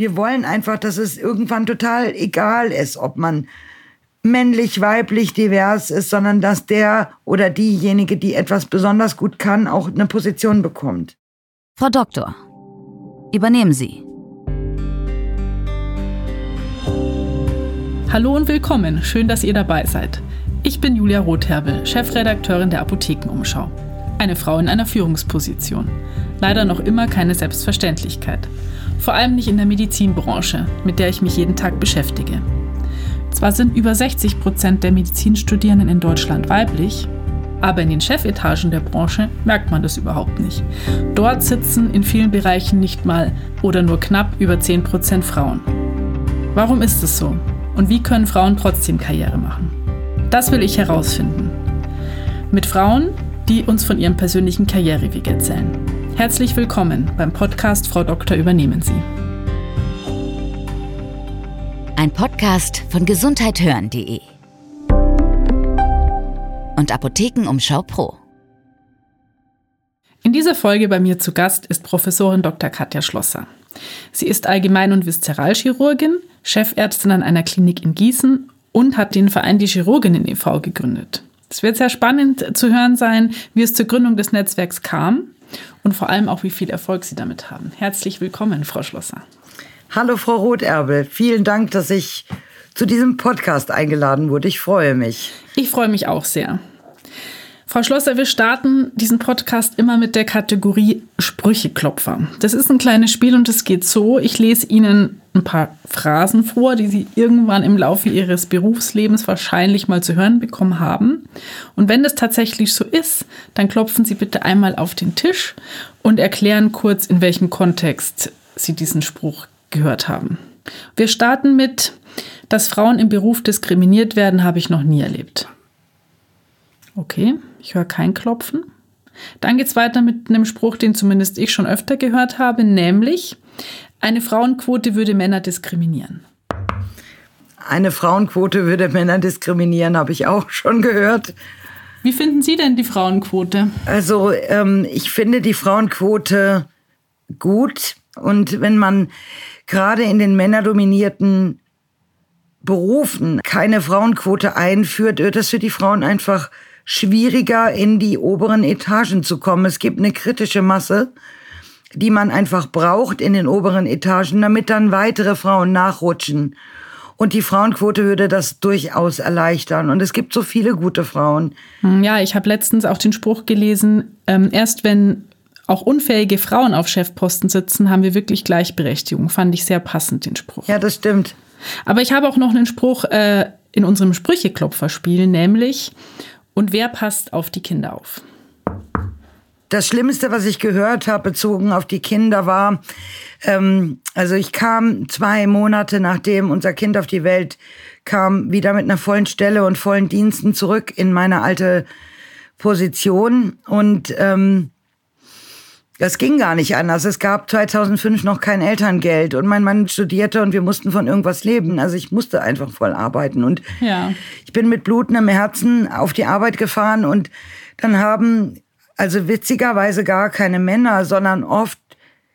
Wir wollen einfach, dass es irgendwann total egal ist, ob man männlich, weiblich, divers ist, sondern dass der oder diejenige, die etwas besonders gut kann, auch eine Position bekommt. Frau Doktor, übernehmen Sie. Hallo und willkommen, schön, dass ihr dabei seid. Ich bin Julia Rotherbel, Chefredakteurin der Apothekenumschau. Eine Frau in einer Führungsposition. Leider noch immer keine Selbstverständlichkeit. Vor allem nicht in der Medizinbranche, mit der ich mich jeden Tag beschäftige. Zwar sind über 60 Prozent der Medizinstudierenden in Deutschland weiblich, aber in den Chefetagen der Branche merkt man das überhaupt nicht. Dort sitzen in vielen Bereichen nicht mal oder nur knapp über 10 Prozent Frauen. Warum ist es so? Und wie können Frauen trotzdem Karriere machen? Das will ich herausfinden. Mit Frauen, die uns von ihrem persönlichen Karriereweg erzählen. Herzlich willkommen beim Podcast Frau Doktor übernehmen Sie. Ein Podcast von gesundheithören.de und Apothekenumschau Pro. In dieser Folge bei mir zu Gast ist Professorin Dr. Katja Schlosser. Sie ist Allgemein- und Viszeralchirurgin, Chefärztin an einer Klinik in Gießen und hat den Verein Die Chirurginnen e.V. gegründet. Es wird sehr spannend zu hören sein, wie es zur Gründung des Netzwerks kam und vor allem auch, wie viel Erfolg Sie damit haben. Herzlich willkommen, Frau Schlosser. Hallo, Frau Rotherbel. Vielen Dank, dass ich zu diesem Podcast eingeladen wurde. Ich freue mich. Ich freue mich auch sehr. Frau Schlosser, wir starten diesen Podcast immer mit der Kategorie Sprücheklopfer. Das ist ein kleines Spiel und es geht so. Ich lese Ihnen ein paar Phrasen vor, die Sie irgendwann im Laufe Ihres Berufslebens wahrscheinlich mal zu hören bekommen haben. Und wenn das tatsächlich so ist, dann klopfen Sie bitte einmal auf den Tisch und erklären kurz, in welchem Kontext Sie diesen Spruch gehört haben. Wir starten mit, dass Frauen im Beruf diskriminiert werden, habe ich noch nie erlebt. Okay, ich höre kein Klopfen. Dann geht es weiter mit einem Spruch, den zumindest ich schon öfter gehört habe, nämlich, eine Frauenquote würde Männer diskriminieren. Eine Frauenquote würde Männer diskriminieren, habe ich auch schon gehört. Wie finden Sie denn die Frauenquote? Also ähm, ich finde die Frauenquote gut. Und wenn man gerade in den männerdominierten Berufen keine Frauenquote einführt, wird es für die Frauen einfach schwieriger, in die oberen Etagen zu kommen. Es gibt eine kritische Masse, die man einfach braucht in den oberen Etagen, damit dann weitere Frauen nachrutschen. Und die Frauenquote würde das durchaus erleichtern. Und es gibt so viele gute Frauen. Ja, ich habe letztens auch den Spruch gelesen, ähm, erst wenn auch unfähige Frauen auf Chefposten sitzen, haben wir wirklich Gleichberechtigung. Fand ich sehr passend, den Spruch. Ja, das stimmt. Aber ich habe auch noch einen Spruch äh, in unserem Sprücheklopferspiel, nämlich, und wer passt auf die Kinder auf? Das Schlimmste, was ich gehört habe, bezogen auf die Kinder, war, ähm, also ich kam zwei Monate nachdem unser Kind auf die Welt kam, wieder mit einer vollen Stelle und vollen Diensten zurück in meine alte Position und ähm, das ging gar nicht anders. Es gab 2005 noch kein Elterngeld und mein Mann studierte und wir mussten von irgendwas leben. Also ich musste einfach voll arbeiten und ja. ich bin mit blutendem Herzen auf die Arbeit gefahren und dann haben also witzigerweise gar keine Männer, sondern oft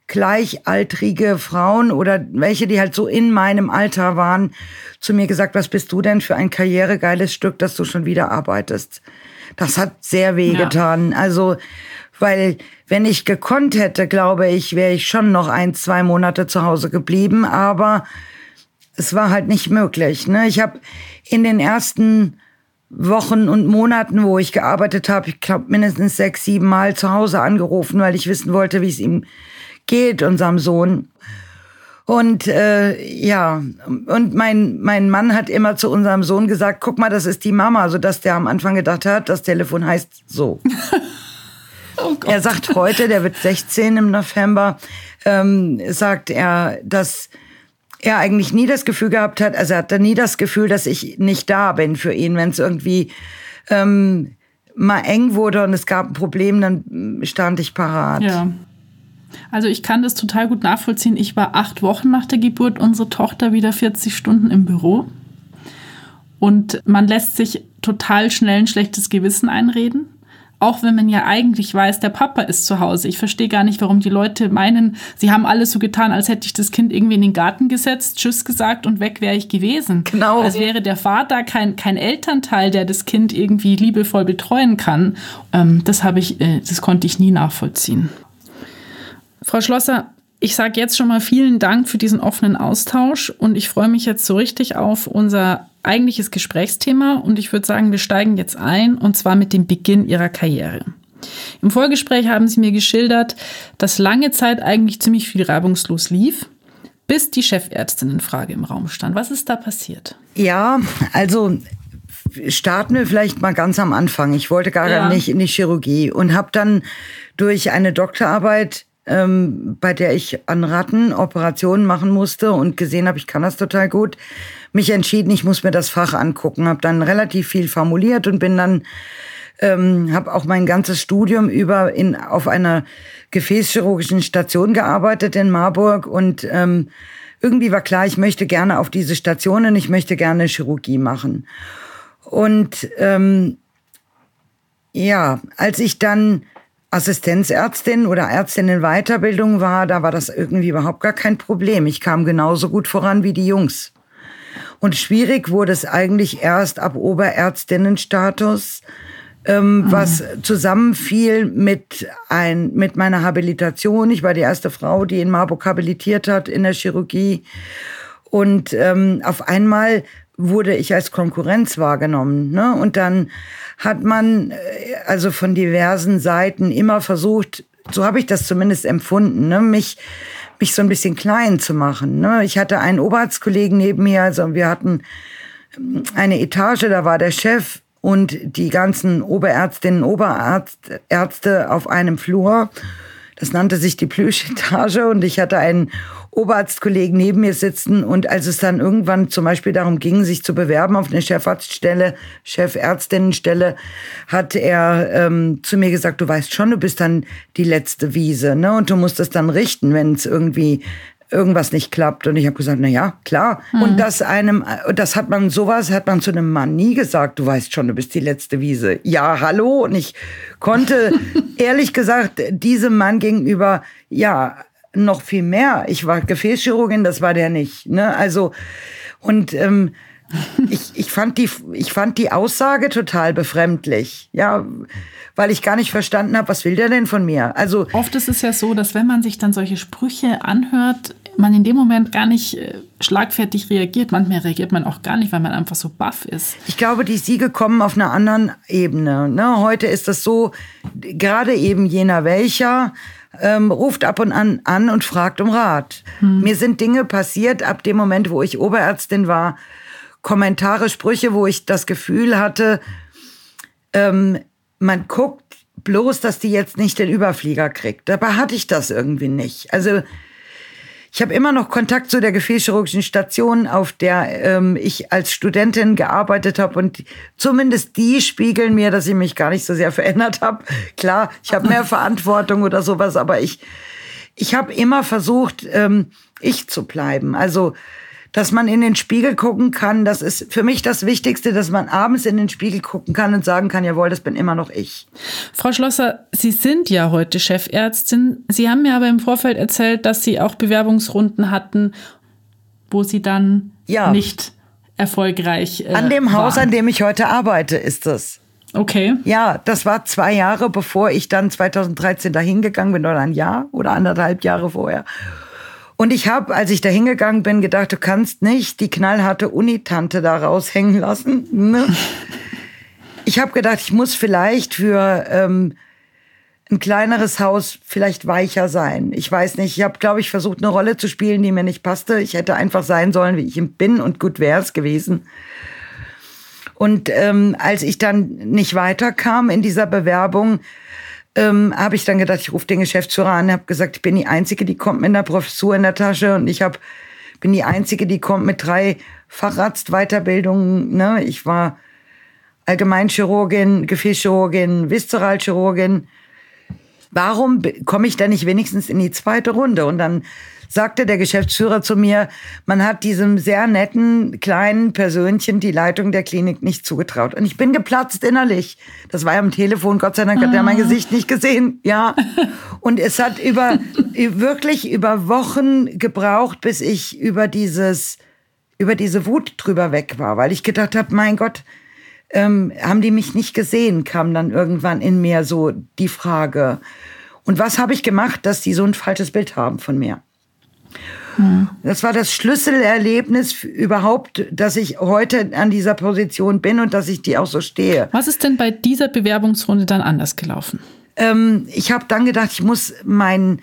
gleichaltrige Frauen oder welche, die halt so in meinem Alter waren, zu mir gesagt, was bist du denn für ein karrieregeiles Stück, dass du schon wieder arbeitest. Das hat sehr wehgetan. Ja. Also weil wenn ich gekonnt hätte, glaube ich, wäre ich schon noch ein, zwei Monate zu Hause geblieben, aber es war halt nicht möglich. Ne? Ich habe in den ersten Wochen und Monaten, wo ich gearbeitet habe, ich glaube mindestens sechs, sieben Mal zu Hause angerufen, weil ich wissen wollte, wie es ihm geht, unserem Sohn. Und äh, ja, und mein, mein Mann hat immer zu unserem Sohn gesagt, guck mal, das ist die Mama, sodass der am Anfang gedacht hat, das Telefon heißt so. Oh er sagt heute, der wird 16 im November, ähm, sagt er, dass er eigentlich nie das Gefühl gehabt hat, also er hatte nie das Gefühl, dass ich nicht da bin für ihn, wenn es irgendwie ähm, mal eng wurde und es gab ein Problem, dann stand ich parat. Ja. Also ich kann das total gut nachvollziehen. Ich war acht Wochen nach der Geburt unserer Tochter wieder 40 Stunden im Büro. Und man lässt sich total schnell ein schlechtes Gewissen einreden. Auch wenn man ja eigentlich weiß, der Papa ist zu Hause. Ich verstehe gar nicht, warum die Leute meinen, sie haben alles so getan, als hätte ich das Kind irgendwie in den Garten gesetzt, Tschüss gesagt und weg wäre ich gewesen. Genau. Als wäre der Vater kein, kein Elternteil, der das Kind irgendwie liebevoll betreuen kann. Ähm, das habe ich, äh, das konnte ich nie nachvollziehen. Frau Schlosser, ich sage jetzt schon mal vielen Dank für diesen offenen Austausch und ich freue mich jetzt so richtig auf unser eigentliches Gesprächsthema und ich würde sagen, wir steigen jetzt ein und zwar mit dem Beginn Ihrer Karriere. Im Vorgespräch haben Sie mir geschildert, dass lange Zeit eigentlich ziemlich viel reibungslos lief, bis die Chefärztinnenfrage im Raum stand. Was ist da passiert? Ja, also starten wir vielleicht mal ganz am Anfang. Ich wollte gar Ja. nicht in die Chirurgie und habe dann durch eine Doktorarbeit, ähm, bei der ich an Ratten Operationen machen musste und gesehen habe, ich kann das total gut, mich entschieden, ich muss mir das Fach angucken. Habe dann relativ viel formuliert und bin dann ähm, habe auch mein ganzes Studium über in, auf einer gefäßchirurgischen Station gearbeitet in Marburg und ähm, irgendwie war klar, ich möchte gerne auf diese Station und ich möchte gerne Chirurgie machen. Und ähm, ja, als ich dann Assistenzärztin oder Ärztin in Weiterbildung war, da war das irgendwie überhaupt gar kein Problem. Ich kam genauso gut voran wie die Jungs. Und schwierig wurde es eigentlich erst ab Oberärztinnenstatus, ähm, was zusammenfiel mit, ein, mit meiner Habilitation. Ich war die erste Frau, die in Marburg habilitiert hat in der Chirurgie. Und ähm, auf einmal wurde ich als Konkurrenz wahrgenommen. Ne? Und dann hat man äh, also von diversen Seiten immer versucht, so habe ich das zumindest empfunden, ne? mich, mich so ein bisschen klein zu machen. Ne? Ich hatte einen Oberarztkollegen neben mir, also wir hatten eine Etage, da war der Chef und die ganzen Oberärztinnen, Oberärzte auf einem Flur. Das nannte sich die Plüschetage und ich hatte einen Oberarztkollegen neben mir sitzen und als es dann irgendwann zum Beispiel darum ging, sich zu bewerben auf eine Chefarztstelle, Chefärztinnenstelle, hat er ähm, zu mir gesagt, du weißt schon, du bist dann die letzte Wiese, ne? Und du musst es dann richten, wenn es irgendwie irgendwas nicht klappt. Und ich habe gesagt, na ja, klar. Und das einem, das hat man, sowas hat man zu einem Mann nie gesagt. Du weißt schon, du bist die letzte Wiese. Ja, hallo. Und ich konnte, ehrlich gesagt, diesem Mann gegenüber, ja, noch viel mehr. Ich war Gefäßchirurgin, das war der nicht. Ne? Also, und ähm, ich, ich, fand die, ich fand die Aussage total befremdlich. Ja, weil ich gar nicht verstanden habe, was will der denn von mir? Also, Oft ist es ja so, dass wenn man sich dann solche Sprüche anhört, man in dem Moment gar nicht äh, schlagfertig reagiert. Manchmal reagiert man auch gar nicht, weil man einfach so baff ist. Ich glaube, die Siege kommen auf einer anderen Ebene. Ne? Heute ist das so, gerade eben jener welcher ähm, ruft ab und an an und fragt um Rat. Mir sind Dinge passiert ab dem Moment, wo ich Oberärztin war, Kommentare, Sprüche, wo ich das Gefühl hatte, ähm, man guckt bloß, dass die jetzt nicht den Überflieger kriegt. Dabei hatte ich das irgendwie nicht. Also ich habe immer noch Kontakt zu der gefäßchirurgischen Station, auf der ähm, ich als Studentin gearbeitet habe. Und zumindest die spiegeln mir, dass ich mich gar nicht so sehr verändert habe. Klar, ich habe mehr Verantwortung oder sowas, aber ich, ich habe immer versucht, ähm, ich zu bleiben. Also, dass man in den Spiegel gucken kann, das ist für mich das Wichtigste, dass man abends in den Spiegel gucken kann und sagen kann, jawohl, das bin immer noch ich. Frau Schlosser, Sie sind ja heute Chefärztin. Sie haben mir aber im Vorfeld erzählt, dass Sie auch Bewerbungsrunden hatten, wo Sie dann Ja. nicht erfolgreich äh, An dem Haus, waren. an dem ich heute arbeite, ist es. Okay. Ja, das war zwei Jahre, bevor ich dann 2013 dahin gegangen bin, oder ein Jahr oder anderthalb Jahre vorher. Und ich habe, als ich da hingegangen bin, gedacht, du kannst nicht die knallharte Unitante da raushängen lassen. Ne? Ich habe gedacht, ich muss vielleicht für ähm, ein kleineres Haus vielleicht weicher sein. Ich weiß nicht, ich habe, glaube ich, versucht, eine Rolle zu spielen, die mir nicht passte. Ich hätte einfach sein sollen, wie ich bin und gut wäre es gewesen. Und ähm, als ich dann nicht weiterkam in dieser Bewerbung, ähm, habe ich dann gedacht, ich rufe den Geschäftsführer an, habe gesagt, ich bin die Einzige, die kommt mit einer Professur in der Tasche und ich hab, bin die Einzige, die kommt mit drei Facharztweiterbildungen. Ne? Ich war Allgemeinchirurgin, Gefäßchirurgin, Viszeralchirurgin. Warum komme ich da nicht wenigstens in die zweite Runde? Und dann sagte der Geschäftsführer zu mir, man hat diesem sehr netten kleinen Persönchen die Leitung der Klinik nicht zugetraut. Und ich bin geplatzt innerlich. Das war ja am Telefon, Gott sei Dank hat er mein ah. Gesicht nicht gesehen. Ja. Und es hat über, wirklich über Wochen gebraucht, bis ich über dieses, über diese Wut drüber weg war, weil ich gedacht habe, mein Gott, ähm, haben die mich nicht gesehen, kam dann irgendwann in mir so die Frage. Und was habe ich gemacht, dass die so ein falsches Bild haben von mir? Hm. Das war das Schlüsselerlebnis überhaupt, dass ich heute an dieser Position bin und dass ich die auch so stehe. Was ist denn bei dieser Bewerbungsrunde dann anders gelaufen? Ähm, ich habe dann gedacht, ich muss mein,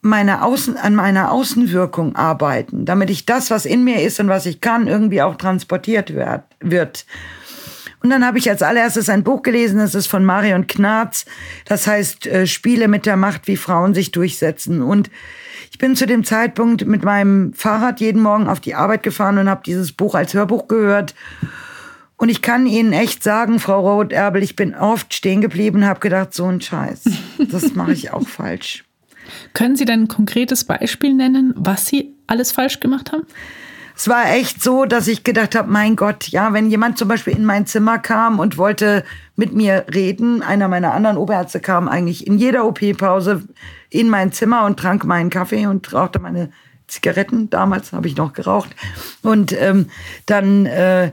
meine Außen, an meiner Außenwirkung arbeiten, damit ich das, was in mir ist und was ich kann, irgendwie auch transportiert werd, wird. Und dann habe ich als allererstes ein Buch gelesen, das ist von Marion Knarz. Das heißt äh, Spiele mit der Macht, wie Frauen sich durchsetzen. Und ich bin zu dem Zeitpunkt mit meinem Fahrrad jeden Morgen auf die Arbeit gefahren und habe dieses Buch als Hörbuch gehört. Und ich kann Ihnen echt sagen, Frau Roth-Erbel, ich bin oft stehen geblieben und habe gedacht, so ein Scheiß, das mache ich auch falsch. Können Sie denn ein konkretes Beispiel nennen, was Sie alles falsch gemacht haben? Es war echt so, dass ich gedacht habe, mein Gott, ja, wenn jemand zum Beispiel in mein Zimmer kam und wollte mit mir reden, einer meiner anderen Oberärzte kam eigentlich in jeder OP-Pause in mein Zimmer und trank meinen Kaffee und rauchte meine Zigaretten. Damals habe ich noch geraucht. Und ähm, dann äh,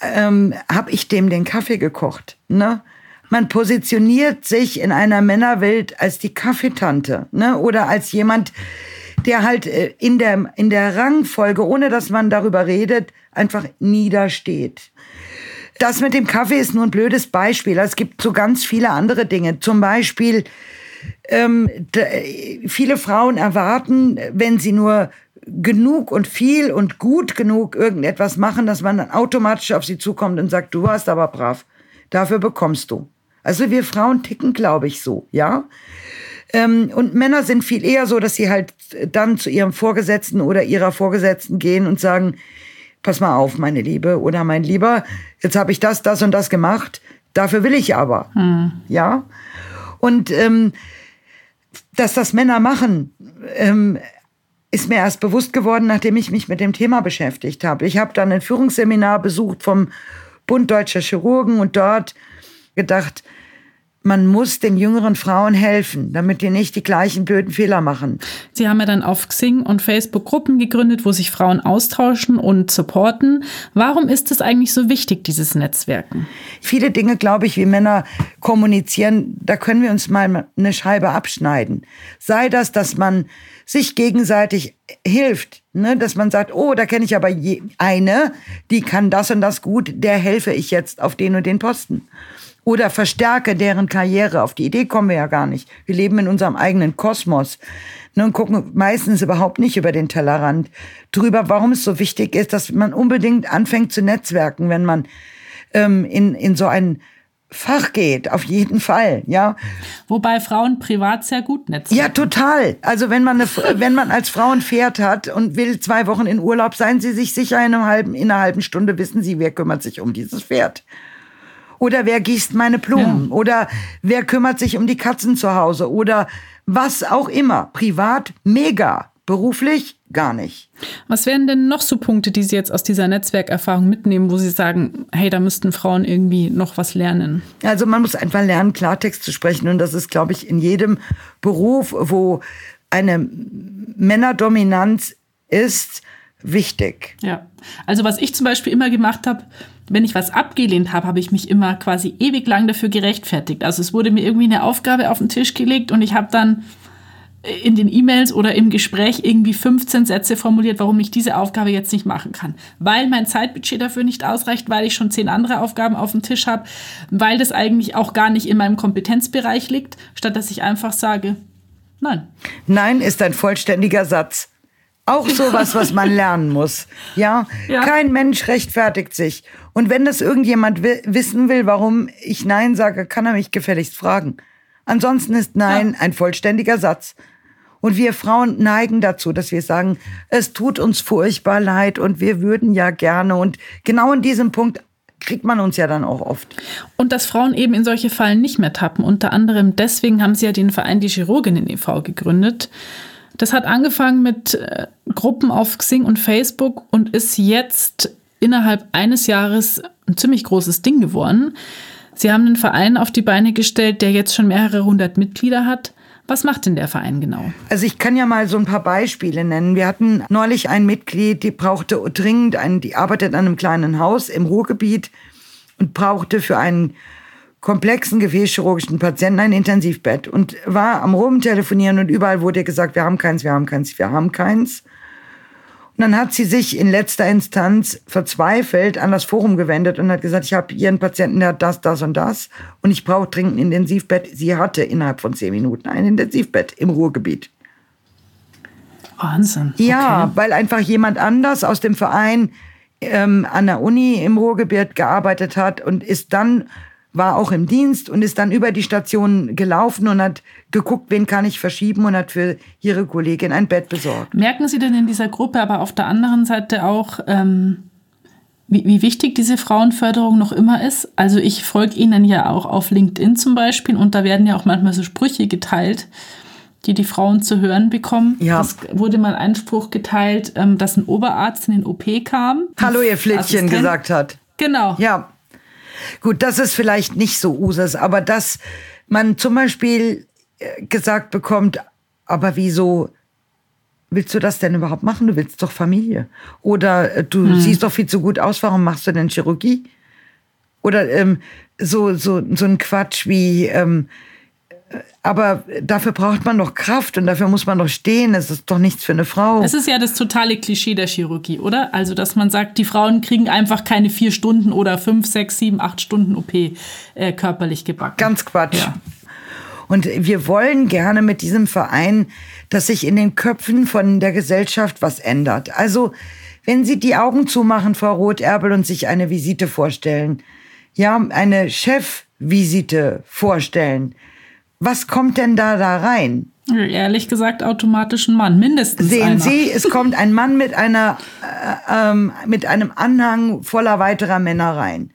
ähm, habe ich dem den Kaffee gekocht. Ne? Man positioniert sich in einer Männerwelt als die Kaffeetante ne? oder als jemand, der halt äh, in der, in der Rangfolge, ohne dass man darüber redet, einfach niedersteht. Das mit dem Kaffee ist nur ein blödes Beispiel. Es gibt so ganz viele andere Dinge. Zum Beispiel, ähm, viele Frauen erwarten, wenn sie nur genug und viel und gut genug irgendetwas machen, dass man dann automatisch auf sie zukommt und sagt, du warst aber brav. Dafür bekommst du. Also wir Frauen ticken, glaube ich, so, ja. Ähm, und Männer sind viel eher so, dass sie halt dann zu ihrem Vorgesetzten oder ihrer Vorgesetzten gehen und sagen, pass mal auf, meine Liebe oder mein Lieber, jetzt habe ich das, das und das gemacht, dafür will ich aber. Hm. Ja. Und ähm, dass das Männer machen, ähm, ist mir erst bewusst geworden, nachdem ich mich mit dem Thema beschäftigt habe. Ich habe dann ein Führungsseminar besucht vom Bund Deutscher Chirurgen und dort gedacht, man muss den jüngeren Frauen helfen, damit die nicht die gleichen blöden Fehler machen. Sie haben ja dann auf Xing und Facebook Gruppen gegründet, wo sich Frauen austauschen und supporten. Warum ist es eigentlich so wichtig, dieses Netzwerken? Viele Dinge, glaube ich, wie Männer kommunizieren, da können wir uns mal eine Scheibe abschneiden. Sei das, dass man sich gegenseitig hilft, ne? dass man sagt, oh, da kenne ich aber eine, die kann das und das gut, der helfe ich jetzt auf den und den Posten oder verstärke deren Karriere. Auf die Idee kommen wir ja gar nicht. Wir leben in unserem eigenen Kosmos ne, und gucken meistens überhaupt nicht über den Tellerrand drüber, warum es so wichtig ist, dass man unbedingt anfängt zu netzwerken, wenn man ähm, in, in so ein Fach geht, auf jeden Fall, ja. Wobei Frauen privat sehr gut netzwerken. Ja, total. Also wenn man, eine, wenn man als Frau ein Pferd hat und will zwei Wochen in Urlaub, seien Sie sich sicher, in, einem halben, in einer halben Stunde wissen Sie, wer kümmert sich um dieses Pferd. Oder wer gießt meine Blumen? Ja. Oder wer kümmert sich um die Katzen zu Hause? Oder was auch immer. Privat mega. Beruflich gar nicht. Was wären denn noch so Punkte, die Sie jetzt aus dieser Netzwerkerfahrung mitnehmen, wo Sie sagen, hey, da müssten Frauen irgendwie noch was lernen? Also man muss einfach lernen, Klartext zu sprechen. Und das ist, glaube ich, in jedem Beruf, wo eine Männerdominanz ist, wichtig. Ja. Also was ich zum Beispiel immer gemacht habe, wenn ich was abgelehnt habe, habe ich mich immer quasi ewig lang dafür gerechtfertigt. Also es wurde mir irgendwie eine Aufgabe auf den Tisch gelegt und ich habe dann in den E-Mails oder im Gespräch irgendwie 15 Sätze formuliert, warum ich diese Aufgabe jetzt nicht machen kann. Weil mein Zeitbudget dafür nicht ausreicht, weil ich schon zehn andere Aufgaben auf dem Tisch habe, weil das eigentlich auch gar nicht in meinem Kompetenzbereich liegt, statt dass ich einfach sage, nein. Nein ist ein vollständiger Satz. Auch sowas, was man lernen muss. Ja? ja? Kein Mensch rechtfertigt sich. Und wenn das irgendjemand wissen will, warum ich Nein sage, kann er mich gefälligst fragen. Ansonsten ist Nein ja. ein vollständiger Satz. Und wir Frauen neigen dazu, dass wir sagen, es tut uns furchtbar leid und wir würden ja gerne. Und genau in diesem Punkt kriegt man uns ja dann auch oft. Und dass Frauen eben in solche Fallen nicht mehr tappen. Unter anderem deswegen haben sie ja den Verein Die Chirurginnen e.V. gegründet Das hat angefangen mit äh, Gruppen auf Xing und Facebook und ist jetzt innerhalb eines Jahres ein ziemlich großes Ding geworden. Sie haben einen Verein auf die Beine gestellt, der jetzt schon mehrere hundert Mitglieder hat. Was macht denn der Verein genau? Also ich kann ja mal so ein paar Beispiele nennen. Wir hatten neulich ein Mitglied, die brauchte dringend einen, die arbeitet an einem kleinen Haus im Ruhrgebiet und brauchte für einen komplexen gefäßchirurgischen Patienten ein Intensivbett und war am Rumtelefonieren und überall wurde ihr gesagt, wir haben keins, wir haben keins, wir haben keins. Und dann hat sie sich in letzter Instanz verzweifelt an das Forum gewendet und hat gesagt, ich habe hier einen Patienten, der hat das, das und das und ich brauche dringend ein Intensivbett. Sie hatte innerhalb von zehn Minuten ein Intensivbett im Ruhrgebiet. Wahnsinn. Okay. Ja, weil einfach jemand anders aus dem Verein ähm, an der Uni im Ruhrgebiet gearbeitet hat und ist dann war auch im Dienst und ist dann über die Station gelaufen und hat geguckt, wen kann ich verschieben und hat für ihre Kollegin ein Bett besorgt. Merken Sie denn in dieser Gruppe aber auf der anderen Seite auch, ähm, wie, wie wichtig diese Frauenförderung noch immer ist? Also ich folge Ihnen ja auch auf LinkedIn zum Beispiel und da werden ja auch manchmal so Sprüche geteilt, die die Frauen zu hören bekommen. Ja. Es wurde mal ein Spruch geteilt, ähm, dass ein Oberarzt in den OP kam. Hallo, ihr Flittchen gesagt hat. Genau. Ja. Gut, das ist vielleicht nicht so Usus, aber dass man zum Beispiel äh, gesagt bekommt, aber wieso willst du das denn überhaupt machen? Du willst doch Familie. Oder äh, du hm. siehst doch viel zu gut aus, warum machst du denn Chirurgie? Oder ähm, so, so, so ein Quatsch wie, ähm, aber dafür braucht man doch Kraft und dafür muss man doch stehen. Es ist doch nichts für eine Frau. Es ist ja das totale Klischee der Chirurgie, oder? Also, dass man sagt, die Frauen kriegen einfach keine vier Stunden oder fünf, sechs, sieben, acht Stunden OP äh, körperlich gebacken. Ganz Quatsch. Ja. Und wir wollen gerne mit diesem Verein, dass sich in den Köpfen von der Gesellschaft was ändert. Also, wenn Sie die Augen zumachen, Frau Rotherbel, und sich eine Visite vorstellen, ja, eine Chefvisite vorstellen, was kommt denn da da rein? Ehrlich gesagt, automatisch ein Mann, mindestens. Sehen einer. Sie, es kommt ein Mann mit einer, äh, ähm, mit einem Anhang voller weiterer Männer rein.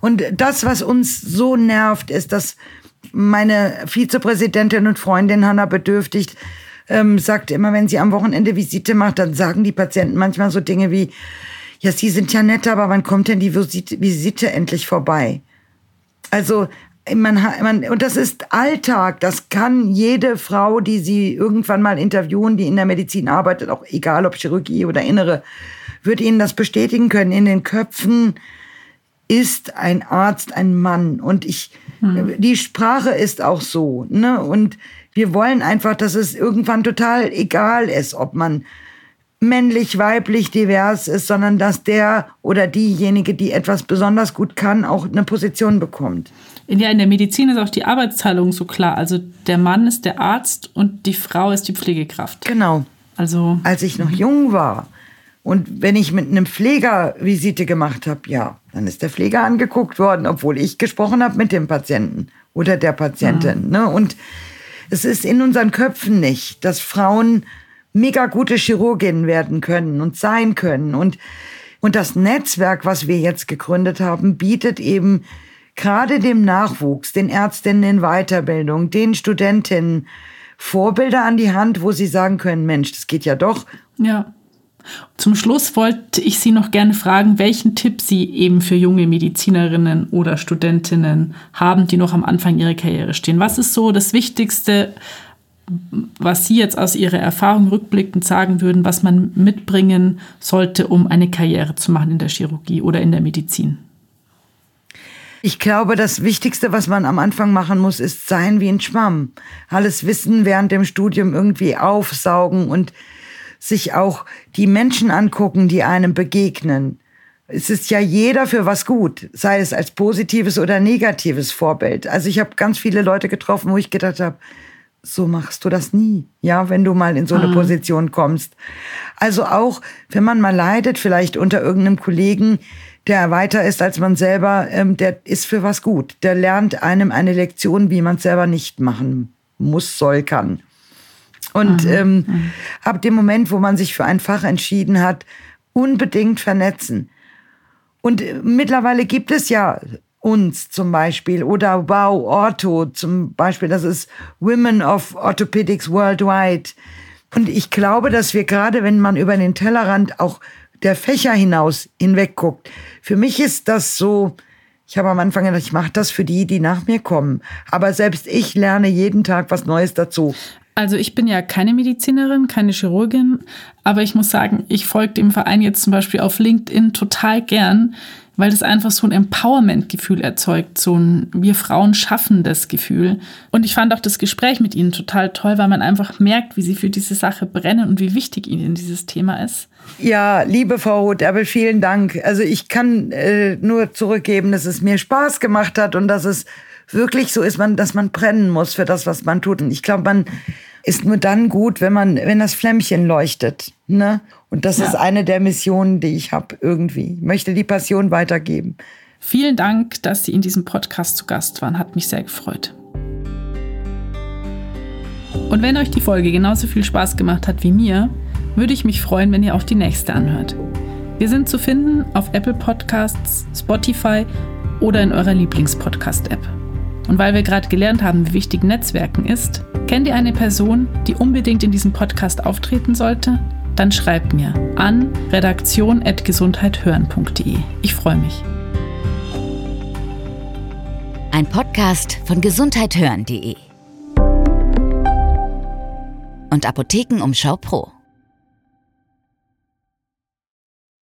Und das, was uns so nervt, ist, dass meine Vizepräsidentin und Freundin Hanna Bedürftigt ähm, sagt immer, wenn sie am Wochenende Visite macht, dann sagen die Patienten manchmal so Dinge wie, ja, Sie sind ja nett, aber wann kommt denn die Visite, Visite endlich vorbei? Also man, man, und das ist Alltag. Das kann jede Frau, die sie irgendwann mal interviewen, die in der Medizin arbeitet, auch egal ob Chirurgie oder Innere, wird ihnen das bestätigen können. In den Köpfen ist ein Arzt ein Mann. Und ich, hm. die Sprache ist auch so, ne? Und wir wollen einfach, dass es irgendwann total egal ist, ob man männlich, weiblich, divers ist, sondern dass der oder diejenige, die etwas besonders gut kann, auch eine Position bekommt. Ja, in der Medizin ist auch die Arbeitsteilung so klar. Also der Mann ist der Arzt und die Frau ist die Pflegekraft. Genau. Also als ich noch jung war und wenn ich mit einem Pfleger Visite gemacht habe, ja, dann ist der Pfleger angeguckt worden, obwohl ich gesprochen habe mit dem Patienten oder der Patientin. Mhm. Ne? Und es ist in unseren Köpfen nicht, dass Frauen mega gute Chirurginnen werden können und sein können. Und, und das Netzwerk, was wir jetzt gegründet haben, bietet eben gerade dem Nachwuchs, den Ärztinnen in Weiterbildung, den Studentinnen Vorbilder an die Hand, wo sie sagen können, Mensch, das geht ja doch. Ja. Zum Schluss wollte ich Sie noch gerne fragen, welchen Tipp Sie eben für junge Medizinerinnen oder Studentinnen haben, die noch am Anfang ihrer Karriere stehen. Was ist so das Wichtigste, was Sie jetzt aus Ihrer Erfahrung rückblickend sagen würden, was man mitbringen sollte, um eine Karriere zu machen in der Chirurgie oder in der Medizin? Ich glaube, das Wichtigste, was man am Anfang machen muss, ist sein wie ein Schwamm. Alles Wissen während dem Studium irgendwie aufsaugen und sich auch die Menschen angucken, die einem begegnen. Es ist ja jeder für was gut, sei es als positives oder negatives Vorbild. Also ich habe ganz viele Leute getroffen, wo ich gedacht habe, so machst du das nie, ja, wenn du mal in so eine ah. Position kommst. Also auch, wenn man mal leidet, vielleicht unter irgendeinem Kollegen, der weiter ist als man selber, ähm, der ist für was gut. Der lernt einem eine Lektion, wie man es selber nicht machen muss, soll, kann. Und mhm. ähm, mhm. ab dem Moment, wo man sich für ein Fach entschieden hat, unbedingt vernetzen. Und äh, mittlerweile gibt es ja uns zum Beispiel oder Wow Ortho zum Beispiel, das ist Women of Orthopedics Worldwide. Und ich glaube, dass wir gerade, wenn man über den Tellerrand auch der Fächer hinaus hinweg guckt, für mich ist das so, ich habe am Anfang gedacht, ich mache das für die, die nach mir kommen. Aber selbst ich lerne jeden Tag was Neues dazu. Also ich bin ja keine Medizinerin, keine Chirurgin, aber ich muss sagen, ich folge dem Verein jetzt zum Beispiel auf LinkedIn total gern, weil das einfach so ein Empowerment-Gefühl erzeugt, so ein wir Frauen schaffen das Gefühl. Und ich fand auch das Gespräch mit ihnen total toll, weil man einfach merkt, wie sie für diese Sache brennen und wie wichtig ihnen dieses Thema ist. Ja, liebe Frau Rotherbel, vielen Dank. Also ich kann äh, nur zurückgeben, dass es mir Spaß gemacht hat und dass es wirklich so ist, man, dass man brennen muss für das, was man tut. Und ich glaube, man ist nur dann gut, wenn man, wenn das Flämmchen leuchtet. Ne? Und das ja. ist eine der Missionen, die ich habe irgendwie. Ich möchte die Passion weitergeben. Vielen Dank, dass Sie in diesem Podcast zu Gast waren. Hat mich sehr gefreut. Und wenn euch die Folge genauso viel Spaß gemacht hat wie mir, würde ich mich freuen, wenn ihr auch die nächste anhört. Wir sind zu finden auf Apple Podcasts, Spotify oder in eurer Lieblingspodcast-App. Und weil wir gerade gelernt haben, wie wichtig Netzwerken ist, kennt ihr eine Person, die unbedingt in diesem Podcast auftreten sollte? Dann schreibt mir an redaktion.gesundheithören.de. Ich freue mich. Ein Podcast von gesundheithören.de und Apothekenumschau Pro.